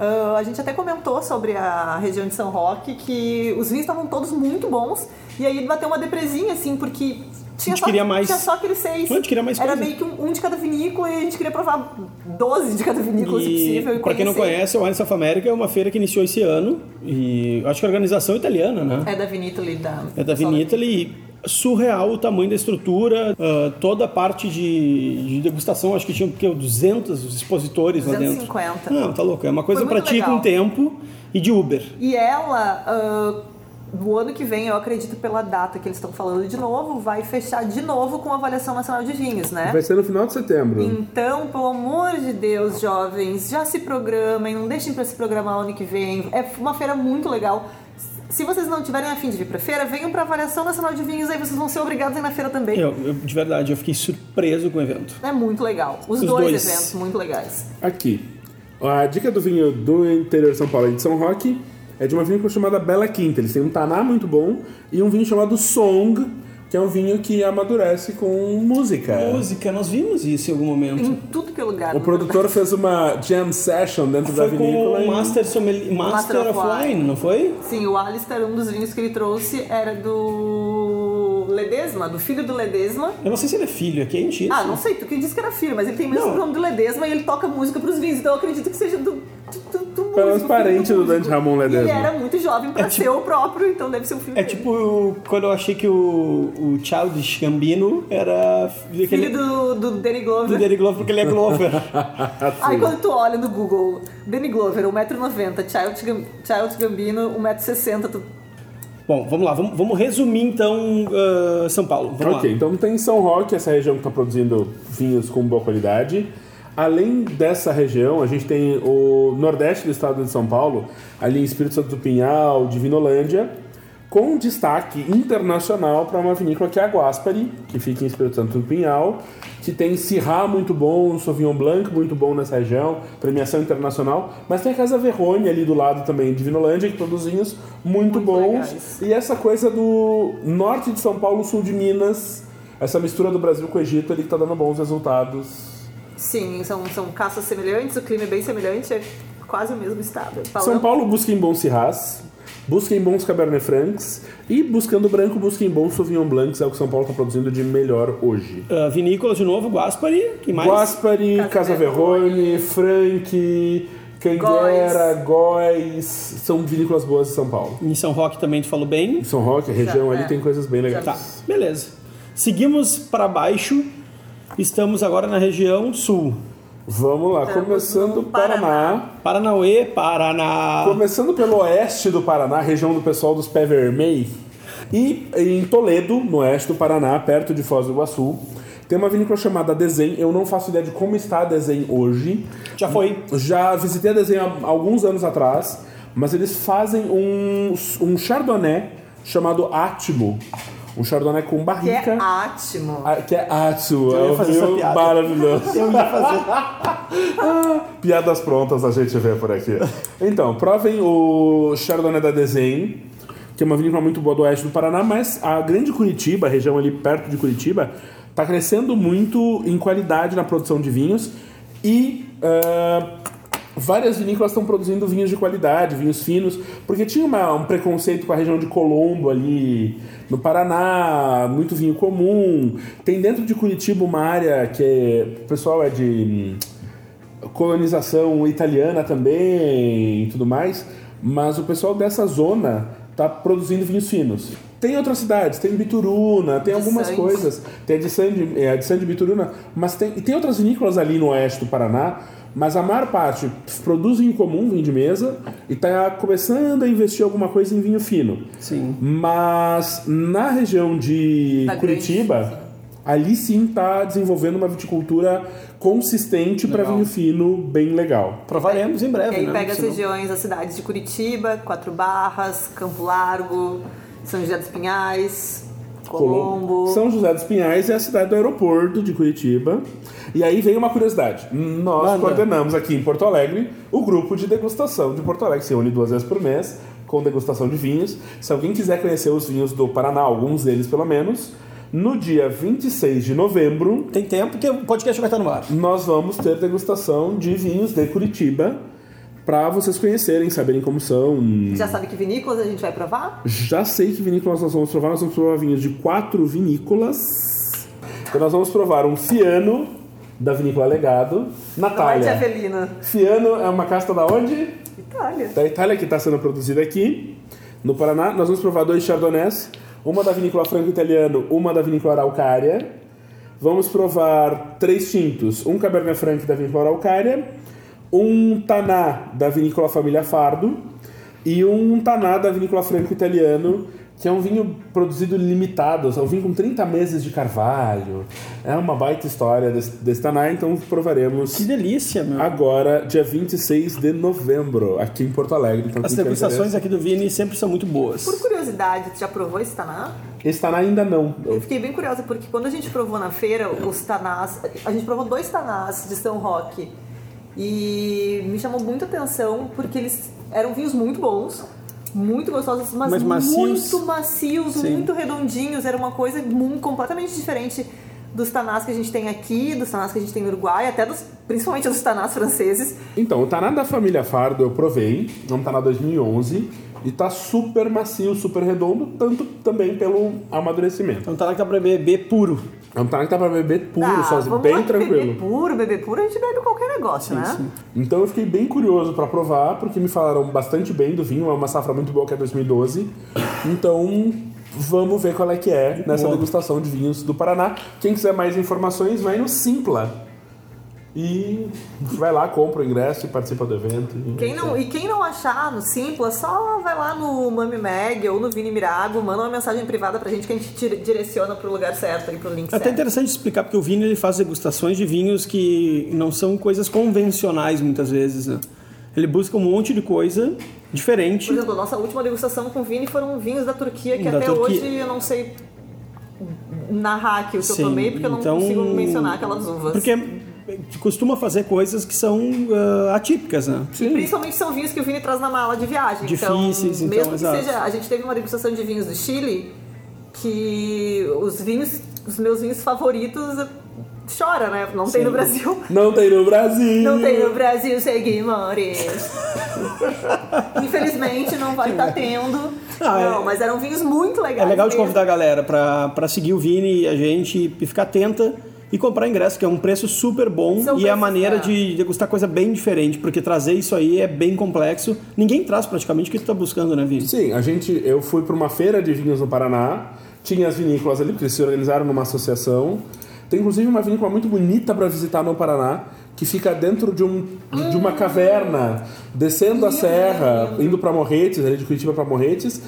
Ah, a gente até comentou sobre a região de São Roque que os vinhos estavam todos muito bons e aí bateu uma depresinha, assim, porque tinha, só, queria mais. tinha só aqueles seis. A gente queria mais Era coisa. meio que um, um de cada vinícola e a gente queria provar 12 de cada vinícola, se possível. E E pra quem não conhece, o Wine South America é uma feira que iniciou esse ano e acho que a organização é italiana, né? É da Vinitali da. É da Vinitali. Surreal o tamanho da estrutura, ah, toda a parte de, de degustação, acho que tinha porque, 200 expositores lá dentro. 250. Não, tá louco. É uma coisa pra ti com tempo e de Uber. E ela, ah, no ano que vem, eu acredito pela data que eles estão falando de novo, vai fechar de novo com a avaliação nacional de vinhos, né? Vai ser no final de setembro. Então, pelo amor de Deus, jovens, já se programem, não deixem pra se programar ano que vem. É uma feira muito legal. Se vocês não tiverem afim de vir pra feira, venham pra avaliação nacional de vinhos, aí vocês vão ser obrigados a ir na feira também. Eu, eu, de verdade, eu fiquei surpreso com o evento. É muito legal. Os, Os dois, dois. eventos muito legais. Aqui. A dica do vinho do interior de São Paulo e de São Roque é de uma vinícola chamada Bela Quinta. Eles têm um taná muito bom e um vinho chamado Song, que é um vinho que amadurece com música. Música, nós vimos isso em algum momento. Em tudo que é lugar. O produtor fez uma jam session dentro da Foi com vinícola. o e- Master, Sommelier- Master, Master of of Wine, Wine. não foi? Sim, o Alistair, um dos vinhos que ele trouxe era do Ledesma, do filho do Ledesma. Eu não sei se ele é filho, é quente isso. Ah, não sei, tu que disse que era filho, mas ele tem o mesmo Não. nome do Ledesma e ele toca música pros vinhos, então eu acredito que seja do, músico, parente filho do Dante. Ramon Ledesma. ele era muito jovem pra É tipo- ser o próprio, então deve ser o filho É dele. tipo quando eu achei que o, o Childish Gambino era filho, daquele- do, do Danny Glover. do Danny Glover porque ele é Glover. [LAUGHS] Aí quando tu olha no Google, Danny Glover, 1,90m, Child, Gam- Child Gambino, 1,60m, tu... Bom, vamos lá, vamos, vamos resumir então ah, São Paulo. Vamos Ok, lá. então tem São Roque, essa região que está produzindo vinhos com boa qualidade. Além dessa região, a gente tem o nordeste do estado de São Paulo, ali em Espírito Santo do Pinhal, Divinolândia, com destaque internacional para uma vinícola que é a Guaspari, que fica em Espírito Santo do Pinhal, que tem Syrah muito bom, Sauvignon Blanc muito bom nessa região, premiação internacional, mas tem a Casa Verrone ali do lado também, Divinolândia, que produz vinhos muito, Muito bons. legais. E essa coisa do norte de São Paulo, sul de Minas, essa mistura do Brasil com o Egito ali que tá dando bons resultados. Sim, são, são caças semelhantes, o clima é bem semelhante, é quase o mesmo estado. São Falando- Paulo busca em bons Syrahs, busca em bons Cabernet Francs e buscando branco, busca em bons Sauvignon Blancs, é o que São Paulo está produzindo de melhor hoje. Ah, vinícolas de novo, Guaspari, que mais? Guaspari, Casa Casa Verrone, Frank, Canguera, Góis, são vinícolas boas de São Paulo. Em São Roque também tu falou bem. Em São Roque, a região Já, ali é. tem coisas bem legais. Tá, beleza. Seguimos para baixo. Estamos agora na região sul. Vamos lá, Estamos começando no Paraná. Paraná. Paranauê, Paraná. Começando pelo oeste do Paraná, região do pessoal dos Pé Vermelho. E em Toledo, no oeste do Paraná, perto de Foz do Iguaçu, tem uma vinícola chamada Desenho. Eu não faço ideia de como está a Desenho hoje. Já foi. Já visitei a Desenho há alguns anos atrás, mas eles fazem um, um chardonnay chamado Atmo. Um chardonnay com Que é barrica. ótimo. Ah, Que é Atmo. Eu ia é um fazer essa vinho piada. maravilhoso. Eu ia fazer. [LAUGHS] Piadas prontas a gente vê por aqui. Então, provem o Chardonnay da Desenho, que é uma vinícola muito boa do oeste do Paraná, mas a grande Curitiba, a região ali perto de Curitiba, está crescendo muito em qualidade na produção de vinhos e ah, várias vinícolas estão produzindo vinhos de qualidade, vinhos finos, porque tinha uma- um preconceito com a região de Colombo ali no Paraná, muito vinho comum. Tem dentro de Curitiba uma área que é, o pessoal é de hum, colonização italiana também e tudo mais, mas o pessoal dessa zona está produzindo vinhos finos. Tem outras cidades, tem Bituruna, tem De algumas Sandes. coisas, tem a de Sandy, é, a de Sandy Bituruna, mas tem, e tem outras vinícolas ali no oeste do Paraná, mas a maior parte produz vinho comum, vinho de mesa, e está começando a investir alguma coisa em vinho fino. Sim. Mas na região de Curitiba, Grande. Ali sim está desenvolvendo uma viticultura consistente para vinho fino bem legal. Provaremos em E breve, aí né? pega as regiões, as cidades de Curitiba, Quatro Barras, Campo Largo, São José dos Pinhais, Colombo. São José dos Pinhais é a cidade do aeroporto de Curitiba. E aí vem uma curiosidade. Nós Manda. coordenamos aqui em Porto Alegre o grupo de degustação de Porto Alegre. Se une duas vezes por mês com degustação de vinhos. Se alguém quiser conhecer os vinhos do Paraná, alguns deles pelo menos, no dia 26 de novembro, Tem tempo que o podcast vai estar no ar. nós vamos ter degustação de vinhos de Curitiba para vocês conhecerem, saberem como são. Já sabe que vinícolas a gente vai provar? Já sei que vinícolas nós vamos provar. Nós vamos provar vinhos de quatro vinícolas. Então nós vamos provar um Fiano da Vinícola Legado. Não é Natália. Avelina. Fiano é uma casta da onde? Itália. Da Itália, que está sendo produzida aqui, no Paraná. Nós vamos provar dois Chardonnays. Uma da Vinícola Franco Italiano, uma da Vinícola Araucária. Vamos provar três tintos. Um Cabernet Franc da Vinícola Araucária. Um Taná da Vinícola Família Fardo. E um Taná da Vinícola Franco Italiano, que é um vinho produzido limitado. É um vinho com 30 meses de carvalho. É uma baita história desse, desse Taná, então provaremos Que delícia, meu. agora, dia 26 de novembro, aqui em Porto Alegre. Então, As degustações aqui do Vini sempre são muito boas. Por curiosidade, tu já provou esse taná? Esse Taná ainda não. Eu fiquei bem curiosa porque quando a gente provou na feira os tanás, a gente provou dois tanás de São Roque e me chamou muita atenção porque eles eram vinhos muito bons, muito gostosos, mas, Mas macios. muito macios, Sim. muito redondinhos. Era uma coisa muito, completamente diferente dos tanás que a gente tem aqui, dos tanás que a gente tem no Uruguai, até dos, principalmente dos tanás franceses. Então, o Taná da família Fardo eu provei, é um Taná 2011, e tá super macio, super redondo, tanto também pelo amadurecimento. Então tá lá que dá pra beber puro. É um dá pra beber puro, Ah, sozinho, vamos lá bem que Beber tranquilo. puro, beber puro, a gente bebe qualquer negócio, né? Então eu fiquei bem curioso pra provar, porque me falaram bastante bem do vinho, é uma safra muito boa que é 2012. Então vamos ver qual é que é nessa Boa. degustação de vinhos do Paraná. Quem quiser mais informações, vai no Simpla. E vai lá, compra o ingresso e participa do evento. Quem não, e quem não achar no Simpla, só vai lá no Mami Mag ou no Vini Mirago, manda uma mensagem privada pra gente que a gente dire- direciona pro lugar certo e pro link É até interessante explicar, porque o Vini ele faz degustações de vinhos que não são coisas convencionais muitas vezes, né? Ele busca um monte de coisa diferente. Por exemplo, a nossa última degustação com o Vini foram vinhos da Turquia, que Da até Turquia. hoje eu não sei narrar aqui o que Sim, eu tomei, porque eu não então- consigo mencionar aquelas uvas. Porque costuma fazer coisas que são ah, atípicas, né? E principalmente são vinhos que o Vini traz na mala de viagem. Difíceis, então, mesmo que exato. seja. A gente teve uma degustação de vinhos do Chile que os vinhos, os meus vinhos favoritos, chora, né? Não tem no Brasil. Não tem no Brasil! Não tem no Brasil seguimores. Infelizmente não vai estar tendo. Ah, não, é- mas eram vinhos muito É legais. legal de mesmo. convidar a galera pra, pra seguir o Vini e a gente e ficar atenta e comprar ingresso, que é um preço super bom São e é a maneira é. de degustar coisa bem diferente, porque trazer isso aí é bem complexo. Ninguém traz praticamente o que tu tá buscando, né, Vini? Sim, a gente, eu fui para uma feira de vinhos no Paraná, tinha as vinícolas ali, porque eles se organizaram numa associação. Tem inclusive uma vinícola muito bonita para visitar no Paraná, que fica dentro de, um, de uma caverna, descendo a serra, indo para Morretes, ali de Curitiba para Morretes.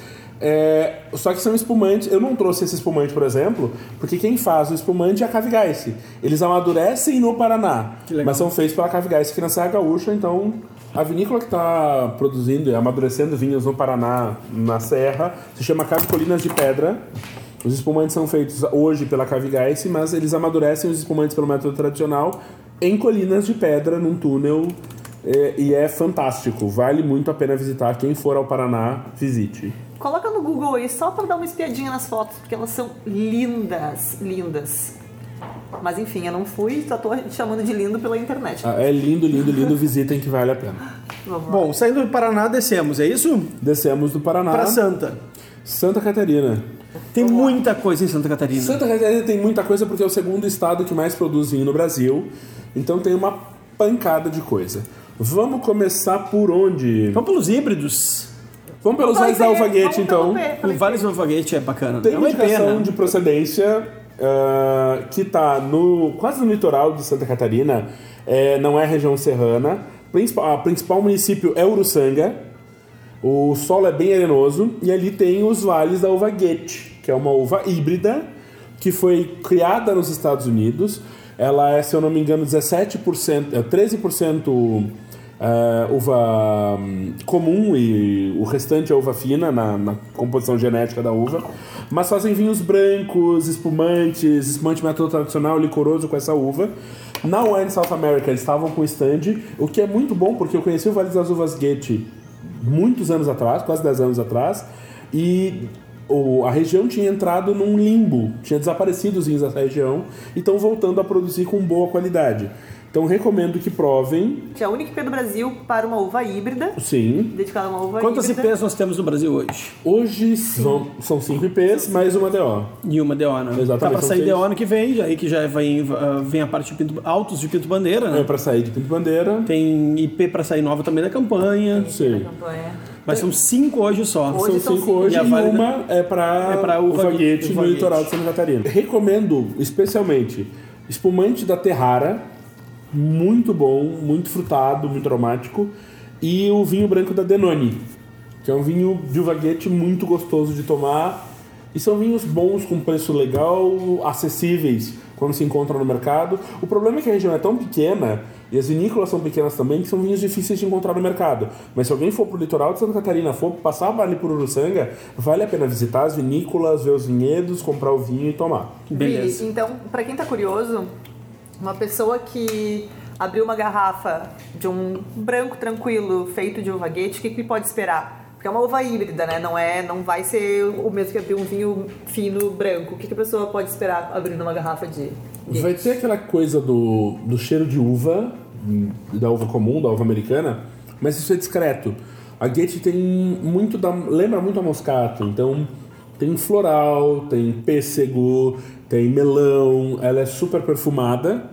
É, só que são espumantes. Eu não trouxe esse espumante, por exemplo, porque quem faz o espumante é a Cavigaice. Eles amadurecem no Paraná, Que mas são feitos pela Cavigaice aqui na Serra Gaúcha, então a vinícola que está produzindo e amadurecendo vinhos no Paraná, na Serra, se chama Cave Colinas de Pedra. Os espumantes são feitos hoje pela Cavigaice, mas eles amadurecem os espumantes pelo método tradicional em colinas de pedra, num túnel, é, e é fantástico. Vale muito a pena visitar. Quem for ao Paraná, visite. Coloca no Google aí só pra dar uma espiadinha nas fotos, porque elas são lindas, lindas. Mas enfim, eu não fui, só tô chamando de lindo pela internet. Ah, É lindo, lindo, lindo. Visitem que vale a pena. Vamos lá. Bom, saindo do Paraná, descemos, é isso? Descemos do Paraná. Pra Santa. Santa Catarina. Tem muita coisa em Santa Catarina. Santa Catarina tem muita coisa porque é o segundo estado que mais produz vinho no Brasil. Então tem uma pancada de coisa. Vamos começar por onde? Vamos pelos híbridos. Vamos pelos Vai vales da Alfaguete, então. O Vales do Alfaguete é bacana. Tem é uma indicação pena. de procedência ah, que está no, quase no litoral de Santa Catarina. É, não é região serrana. Principal, a principal município é Uruçanga. O solo é bem arenoso. E ali tem os vales da uva que é uma uva híbrida que foi criada nos Estados Unidos. Ela é, se eu não me engano, 17%, é 13% é, uva hum, comum e o restante é uva fina na, na composição genética da uva. Mas fazem vinhos brancos, espumantes, espumante método tradicional, licoroso com essa uva. Na Wine South America eles estavam com stand, o que é muito bom porque eu conheci o Vale das Uvas Goethe muitos anos atrás, quase 10 anos atrás, e a região tinha entrado num limbo, tinha desaparecido os vinhos dessa região e estão voltando a produzir com boa qualidade. Então recomendo que provem, Que é a única IP do Brasil para uma uva híbrida, sim. dedicada a uma uva Quantas híbrida. IPs nós temos no Brasil hoje? Hoje são, são cinco IPs, mais uma DO. E uma DO, né? Exatamente, Tá pra sair. DO ano que vem, aí que já vem, ah, vem a parte de Pinto, altos de Pinto Bandeira, né? É para sair de Pinto Bandeira. Tem IP pra sair nova também da campanha. Sim. Campanha. Mas são cinco hoje só. Hoje São são cinco cinco. hoje E e, a válida- uma é para É pra o vaguete no litoral de Santa Catarina. Recomendo especialmente espumante da Terrara, muito bom, muito frutado, muito aromático, e o vinho branco da Denoni, que é um vinho de uva guete muito gostoso de tomar. E são vinhos bons, com preço legal, acessíveis quando se encontram no mercado. O problema é que a região é tão pequena, e as vinícolas são pequenas também, que são vinhos difíceis de encontrar no mercado. Mas se alguém for pro litoral de Santa Catarina, for passar ali por Uruçanga, vale a pena visitar as vinícolas, ver os vinhedos, comprar o vinho e tomar. Beleza. Então, pra quem tá curioso, uma pessoa que abriu uma garrafa de um branco tranquilo feito de uva guete, o que, que pode esperar? Porque é uma uva híbrida, né? Não, é, não vai ser o mesmo que abrir um vinho fino branco. O que, que a pessoa pode esperar abrindo uma garrafa de guete? Vai ter aquela coisa do, do cheiro de uva, hum, da uva comum, da uva americana, mas isso é discreto. A Goethe tem muito da. lembra muito a Moscato, então tem floral, tem pêssego, tem melão, ela é super perfumada.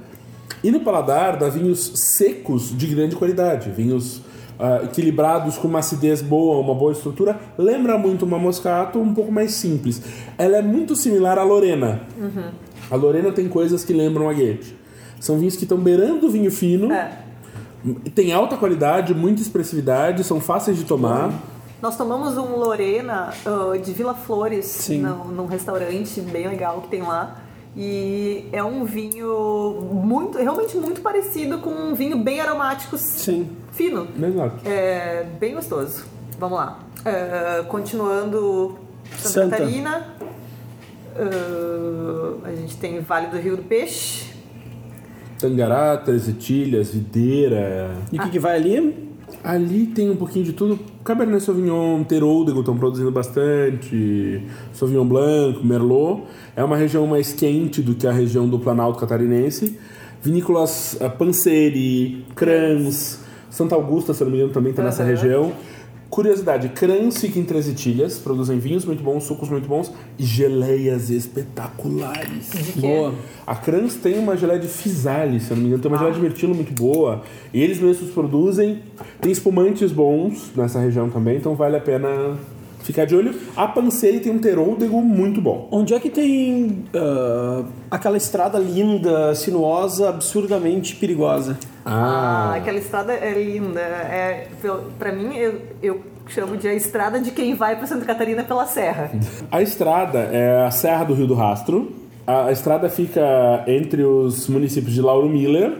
E no paladar dá vinhos secos de grande qualidade, vinhos ah, equilibrados com uma acidez boa, uma boa estrutura. Lembra muito uma Moscato, um pouco mais simples. Ela é muito similar à Lorena. A Lorena tem coisas que lembram a Goethe. São vinhos que estão beirando o vinho fino, É. tem alta qualidade, muita expressividade, são fáceis de tomar. Nós tomamos um Lorena ah, de Vila Flores num, num restaurante bem legal que tem lá. E é um vinho muito, realmente muito parecido com um vinho bem aromático Sim. fino. É bem gostoso. Vamos lá. É, continuando Santa, Santa. Catarina. é, a gente tem Vale do Rio do Peixe. Tangará, Tilhas, Videira. E o que, que vai ali? Ali tem um pouquinho de tudo. Cabernet Sauvignon, Teroldego estão produzindo bastante. Sauvignon Blanc, Merlot. É uma região mais quente do que a região do Planalto Catarinense. Vinícolas eh, Panseri, Crans, Santa Augusta, se não me engano, também está nessa Aham. região. Curiosidade, Crans fica em Três Itilhas, produzem vinhos muito bons, sucos muito bons e geleias espetaculares. Boa. A Crans tem uma geleia de Fisale, se eu não me engano, tem uma geleia de mirtilo muito boa. E eles mesmos produzem. Tem espumantes bons nessa região também, então vale a pena ficar de olho. A Pansei tem um terôldego muito bom. Onde é que tem ah, aquela estrada linda, sinuosa, absurdamente perigosa? Ah, aquela estrada é linda. É, pra mim, eu, eu chamo de a estrada de quem vai pra Santa Catarina pela serra. [LAUGHS] A estrada é a Serra do Rio do Rastro. A, a estrada fica entre os municípios de Lauro Miller,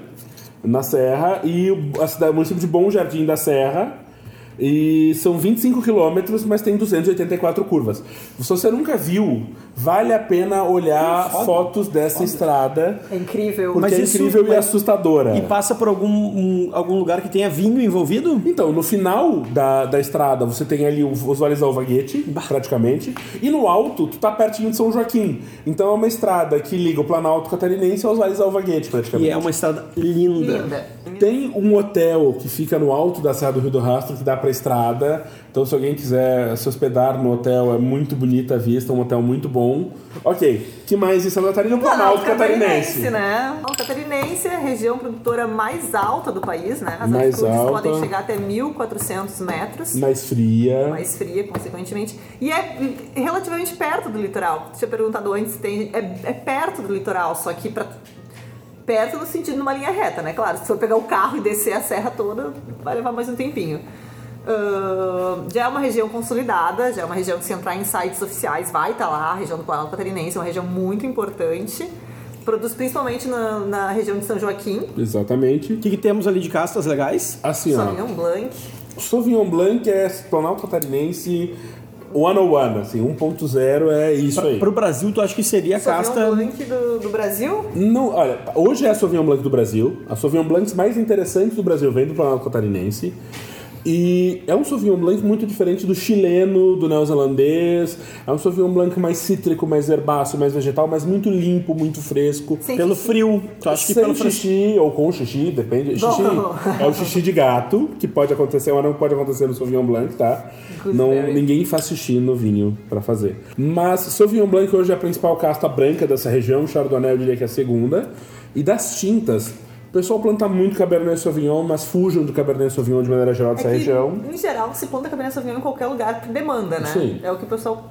na Serra, e o, a cidade- o município de Bom Jardim da Serra. E são 25 quilômetros, mas tem 284 curvas. Se você nunca viu, vale a pena olhar Foda. fotos dessa estrada, É incrível. porque Mas é isso- incrível e mas- assustadora. E passa por algum, um- algum lugar que tenha vinho envolvido? Então, no final da, da estrada, você tem ali o- os vales da Alvaguete, praticamente. E no alto, tu tá pertinho de São Joaquim. Então é uma estrada que liga o Planalto Catarinense aos vales da Alvaguete, praticamente. E é uma estrada linda. Linda. Tem um hotel que fica no alto da Serra do Rio do Rastro, que dá pra estrada. Então, se alguém quiser se hospedar no hotel, é muito bonita a vista, um hotel muito bom. Ok, que mais em Santa Catarina? O Planalto Catarinense. né? Planalto Catarinense é a região produtora mais alta do país, né? As Mais altitudes alta. podem chegar até 1.400 metros. Mais fria. mais fria, consequentemente. E é relativamente perto do litoral. Tinha perguntado antes, tem, é, é perto do litoral, só que pra, perto no sentido de uma linha reta, né? Claro, se for pegar o carro e descer a serra toda, vai levar mais um tempinho. Já é uma região consolidada, já é uma região que se entrar em sites oficiais vai estar lá, a região do Planalto Catarinense é uma região muito importante. Produz principalmente na, na região de São Joaquim, Exatamente. O que, que temos ali de castas legais? Assim, ó. Sauvignon Blanc. Sauvignon Blanc é Planalto Catarinense 101, assim, 1.0 é isso aí. Para o Brasil, tu acha que seria a Sauvignon casta. Blanc do, do Brasil. Não, olha, hoje é a Sauvignon Blanc do Brasil. A Sauvignon Blanc mais interessante do Brasil vem do Planalto Catarinense. E é um Sauvignon Blanc muito diferente do chileno, do neozelandês. É um Sauvignon Blanc mais cítrico, mais herbáceo, mais vegetal, mas muito limpo, muito fresco. Sem Pelo xixi. frio. Tu acha que Sem pelo frio. xixi ou com xixi, depende. Xixi Bom. é o xixi de gato, que pode acontecer, mas não pode acontecer no Sauvignon Blanc, tá? Não, Gooseberry. ninguém faz xixi no vinho pra fazer. Mas Sauvignon Blanc hoje é a principal casta branca dessa região, Chardonnay eu diria que é a segunda. E das tintas, o pessoal planta muito Cabernet Sauvignon, mas fujam do Cabernet Sauvignon de maneira geral dessa É que, região. Em geral, se planta Cabernet Sauvignon em qualquer lugar por demanda, né? Sim. É o que o pessoal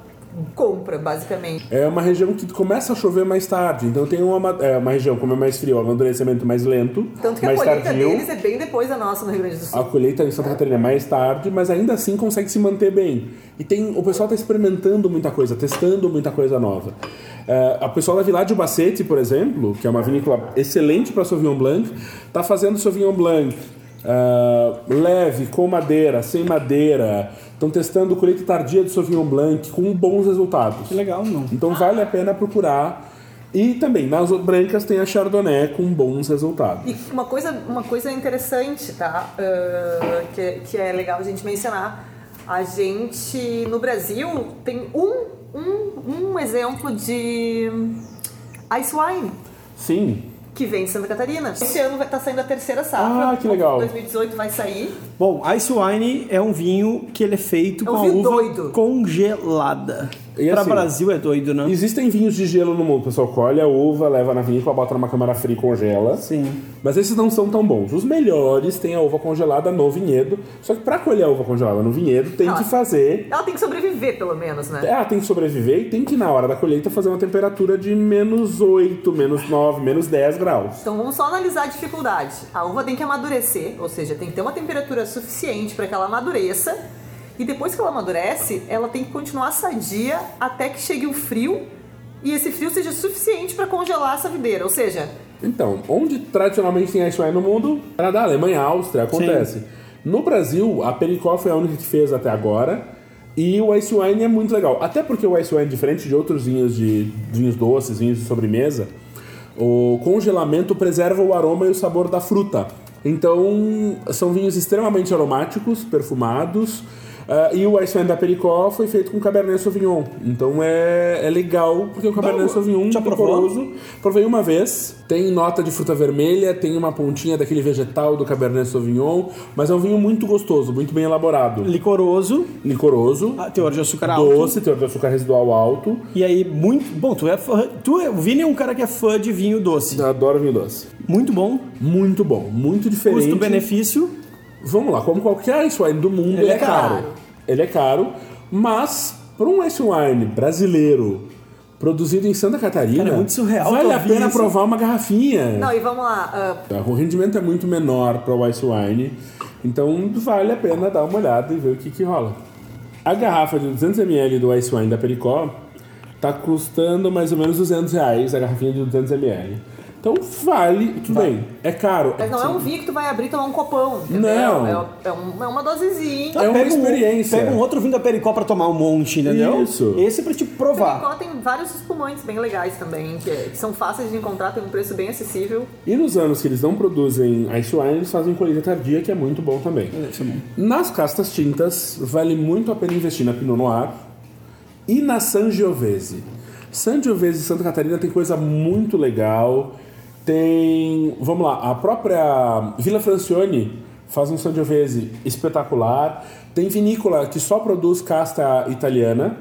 compra, basicamente. É uma região que começa a chover mais tarde, então tem uma, é uma região como é mais frio, o amadurecimento mais lento, Tanto que a mais colheita tardio. deles é bem depois da nossa no Rio Grande do Sul. A colheita em Santa Catarina é mais tarde, mas ainda assim consegue se manter bem. E tem, o pessoal está experimentando muita coisa, testando muita coisa nova. É, a pessoa da Village Bacete, por exemplo, que é uma vinícola excelente para Sauvignon Blanc, está fazendo Sauvignon Blanc é, leve, com madeira, sem madeira. Estão testando colheita tardia de Sauvignon Blanc com bons resultados. Que legal, não. Então vale a pena procurar. E também, nas brancas tem a Chardonnay com bons resultados. E uma coisa, uma coisa interessante, tá? Ah, que, que é legal a gente mencionar. A gente, no Brasil, tem um, um, um exemplo de ice wine Sim, que vem de Santa Catarina. Esse ano vai estar saindo a terceira safra. Ah, que legal. 2018 vai sair. Bom, Ice Wine é um vinho que ele é feito É com um a vinho uva doido. congelada. E Para assim, Brasil é doido, né? Existem vinhos de gelo no mundo. O pessoal colhe a uva, leva na vinícola, bota numa câmara fria e congela. Sim. Mas esses não são tão bons. Os melhores têm a uva congelada no vinhedo. Só que pra colher a uva congelada no vinhedo, tem que fazer. Ela tem que sobreviver, pelo menos, né? Ela tem que sobreviver e tem que, na hora da colheita, fazer uma temperatura de menos 8, menos 9, menos 10 graus. Então vamos só analisar a dificuldade. A uva tem que amadurecer, ou seja, tem que ter uma temperatura suficiente para que ela amadureça. E depois que ela amadurece, ela tem que continuar sadia até que chegue o frio e esse frio seja suficiente para congelar essa videira. Ou seja, Então, onde tradicionalmente tem ice wine no mundo, Canadá, Alemanha, Áustria, acontece. No Brasil, a Pericó foi a única que fez até agora. E o ice wine é muito legal. Até porque o ice wine, diferente de outros vinhos de vinhos doces, vinhos de sobremesa, o congelamento preserva o aroma e o sabor da fruta. Então, são vinhos extremamente aromáticos, perfumados. Ah, e o Ice Wine da Pericó foi feito com Cabernet Sauvignon. Então é, é legal, porque o Cabernet Não, Sauvignon provou? decoroso. Provei uma vez. Tem nota de fruta vermelha, tem uma pontinha daquele vegetal do Cabernet Sauvignon, mas é um vinho muito gostoso, muito bem elaborado. Licoroso, Licoroso, ah, teor de açúcar alto. doce, teor de açúcar residual alto. E aí, muito. Bom, tu é fã. Tu, é- o Vini é um cara que é fã de vinho doce. Adoro vinho doce. Muito bom. Muito bom, muito diferente. Custo-benefício. Vamos lá, como qualquer ice wine do mundo, Ele ele, é é caro. caro. Ele é caro, mas para um ice wine brasileiro produzido em Santa Catarina, Cara, é muito surreal vale a pena isso. provar uma garrafinha. Não, e vamos lá. ah, O rendimento é muito menor para o ice wine, então vale a pena dar uma olhada e ver o que, que rola. A garrafa de 200ml do ice wine da Pericó tá custando mais ou menos 200 reais, a garrafinha de 200ml. Então vale, tudo bem, é caro. mas não é um vinho que tu vai abrir e tomar um copão. Entendeu? Não. É, é um- é uma dosezinha. É uma Pega um- experiência. pega um outro vinho da Pericó pra tomar um monte, entendeu? Isso. Esse é pra te provar. Pericó tem vários espumantes bem legais também, que, que são fáceis de encontrar, tem um preço bem acessível. E nos anos que eles não produzem ice wine, eles fazem colheita tardia, que é muito bom também. Isso é bom. Nas castas tintas, vale muito a pena investir na Pinot Noir e na Sangiovese. Sangiovese e Santa Catarina tem coisa muito legal. Tem, vamos lá, a própria Vila Francione faz um Sangiovese espetacular. Tem vinícola que só produz casta italiana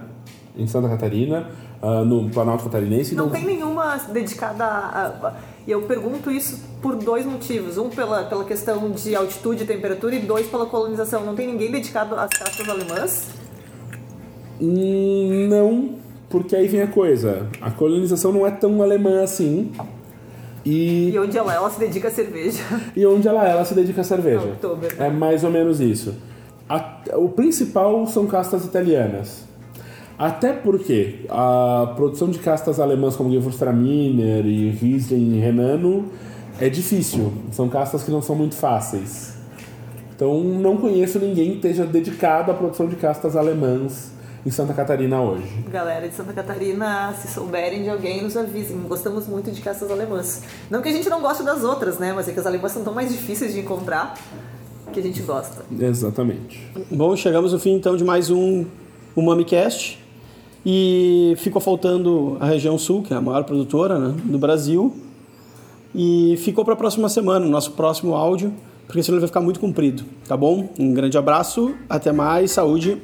em Santa Catarina, ah, no Planalto Catarinense. Não Então, tem nenhuma dedicada a- E eu pergunto isso por dois motivos. Um, pela, pela questão de altitude e temperatura, e dois, pela colonização. Não tem ninguém dedicado às castas alemãs? Hum, não, porque aí vem a coisa. A colonização não é tão alemã assim. E, E onde ela, ela se dedica à cerveja. [LAUGHS] e onde ela, ela se dedica à cerveja. Oktober. É mais ou menos isso. A- o principal são castas italianas. Até porque a produção de castas alemãs como Gewürztraminer e Riesling Renano é difícil. São castas que não são muito fáceis. Então não conheço ninguém que esteja dedicado à produção de castas alemãs em Santa Catarina hoje. Galera de Santa Catarina, se souberem de alguém, nos avisem. Gostamos muito de castas alemãs. Não que a gente não goste das outras, né? Mas é que as alemãs são tão mais difíceis de encontrar que a gente gosta. Exatamente. Bom, chegamos ao fim então de mais um UmamiCast. E ficou faltando a região sul, que é a maior produtora né, do Brasil. E ficou para a próxima semana, o nosso próximo áudio, porque senão ele vai ficar muito comprido, tá bom? Um grande abraço, até mais, saúde.